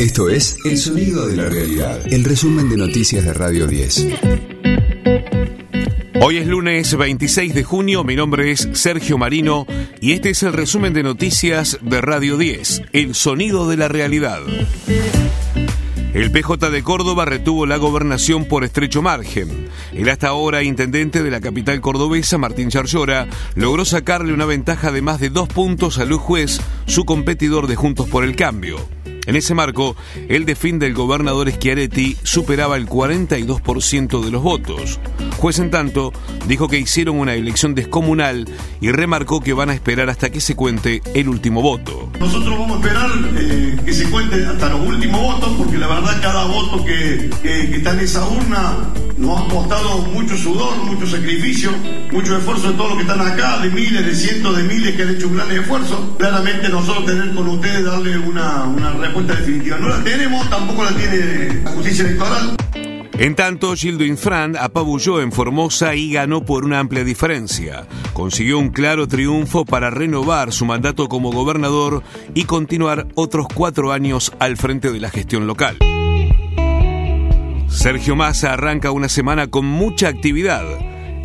Esto es El Sonido de la Realidad, el resumen de noticias de Radio 10. Hoy es lunes 26 de junio, mi nombre es Sergio Marino y este es el resumen de noticias de Radio 10, El Sonido de la Realidad. El PJ de Córdoba retuvo la gobernación por estrecho margen. El hasta ahora intendente de la capital cordobesa, Martín Charllora, logró sacarle una ventaja de más de dos puntos a Luis Juez, su competidor de Juntos por el Cambio. En ese marco, el defin del gobernador Schiaretti superaba el 42% de los votos. Juez, en tanto, dijo que hicieron una elección descomunal y remarcó que van a esperar hasta que se cuente el último voto. Nosotros vamos a esperar eh, que se cuente hasta los últimos votos, porque la verdad cada voto que, que está en esa urna nos ha costado mucho sudor, mucho sacrificio, mucho esfuerzo de todos los que están acá, de miles, de cientos de miles que han hecho un gran esfuerzo. Claramente nosotros tener con ustedes darle una, una respuesta definitiva. No la tenemos, tampoco la tiene la justicia electoral. En tanto, Gildo Infran apabulló en Formosa y ganó por una amplia diferencia. Consiguió un claro triunfo para renovar su mandato como gobernador y continuar otros cuatro años al frente de la gestión local. Sergio Massa arranca una semana con mucha actividad.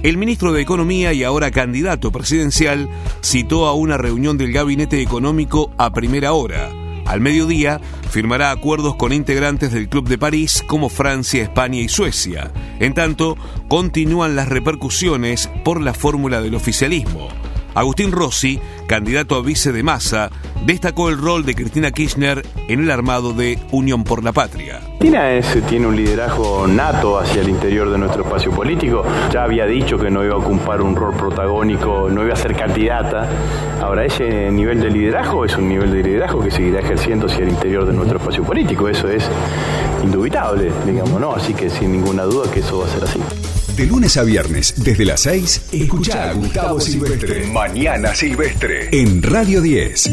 El ministro de Economía y ahora candidato presidencial citó a una reunión del gabinete económico a primera hora. Al mediodía firmará acuerdos con integrantes del Club de París como Francia, España y Suecia. En tanto, continúan las repercusiones por la fórmula del oficialismo. Agustín Rossi, candidato a vice de Massa, destacó el rol de Cristina Kirchner en el armado de Unión por la Patria. Cristina tiene un liderazgo nato hacia el interior de nuestro espacio político. Ya había dicho que no iba a ocupar un rol protagónico, no iba a ser candidata. Ahora ese nivel de liderazgo es un nivel de liderazgo que seguirá ejerciendo hacia el interior de nuestro espacio político. Eso es indubitable, digamos, ¿no? Así que sin ninguna duda que eso va a ser así. De lunes a viernes, desde las 6, escucha a Gustavo Silvestre. Mañana Silvestre. En Radio 10.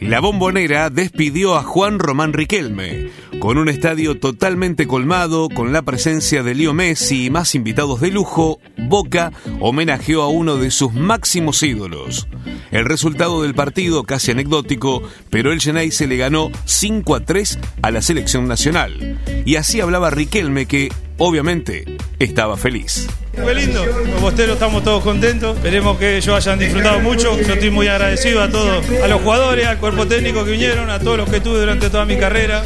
La bombonera despidió a Juan Román Riquelme. Con un estadio totalmente colmado, con la presencia de Leo Messi y más invitados de lujo, Boca homenajeó a uno de sus máximos ídolos. El resultado del partido, casi anecdótico, pero el se le ganó 5 a 3 a la selección nacional. Y así hablaba Riquelme que, obviamente, estaba feliz. Fue lindo, los bosteros estamos todos contentos, esperemos que ellos hayan disfrutado mucho, yo estoy muy agradecido a todos, a los jugadores, al cuerpo técnico que vinieron, a todos los que tuve durante toda mi carrera.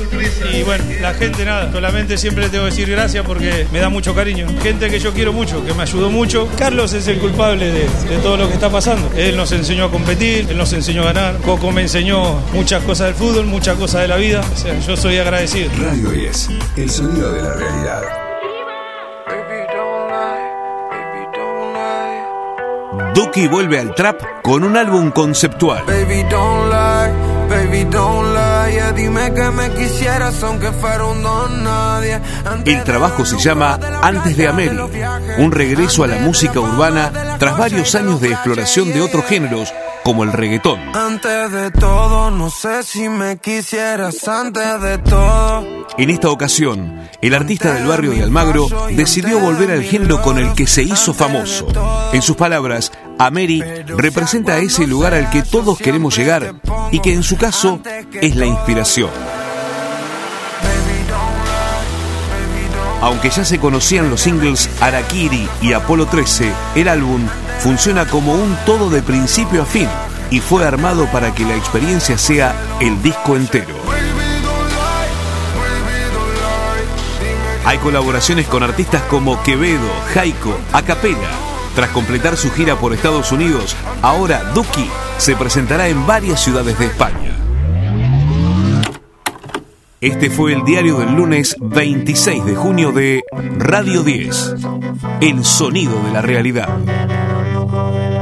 Y bueno, la gente nada, solamente siempre le tengo que decir gracias porque me da mucho cariño, gente que yo quiero mucho, que me ayudó mucho, Carlos es el culpable de, todo lo que está pasando, él nos enseñó a competir, él nos enseñó a ganar, Coco me enseñó muchas cosas del fútbol, muchas cosas de la vida, o sea, yo soy agradecido. Radio 10, el sonido de la realidad. Duki vuelve al trap con un álbum conceptual. El trabajo se llama Antes de Ameri, un regreso a la música urbana tras varios años de exploración de otros géneros como el reggaetón. Antes de todo, no sé si me quisieras antes de todo. En esta ocasión, el artista del barrio de Almagro decidió volver al género con el que se hizo famoso. En sus palabras, Ameri representa ese lugar al que todos queremos llegar y que en su caso es la inspiración. Aunque ya se conocían los singles Arakiri y Apolo 13, el álbum funciona como un todo de principio a fin y fue armado para que la experiencia sea el disco entero. Hay colaboraciones con artistas como Quevedo, Jaiko, Acapella. Tras completar su gira por Estados Unidos, ahora Duki se presentará en varias ciudades de España. Este fue el diario del lunes 26 de junio de Radio 10, El Sonido de la Realidad.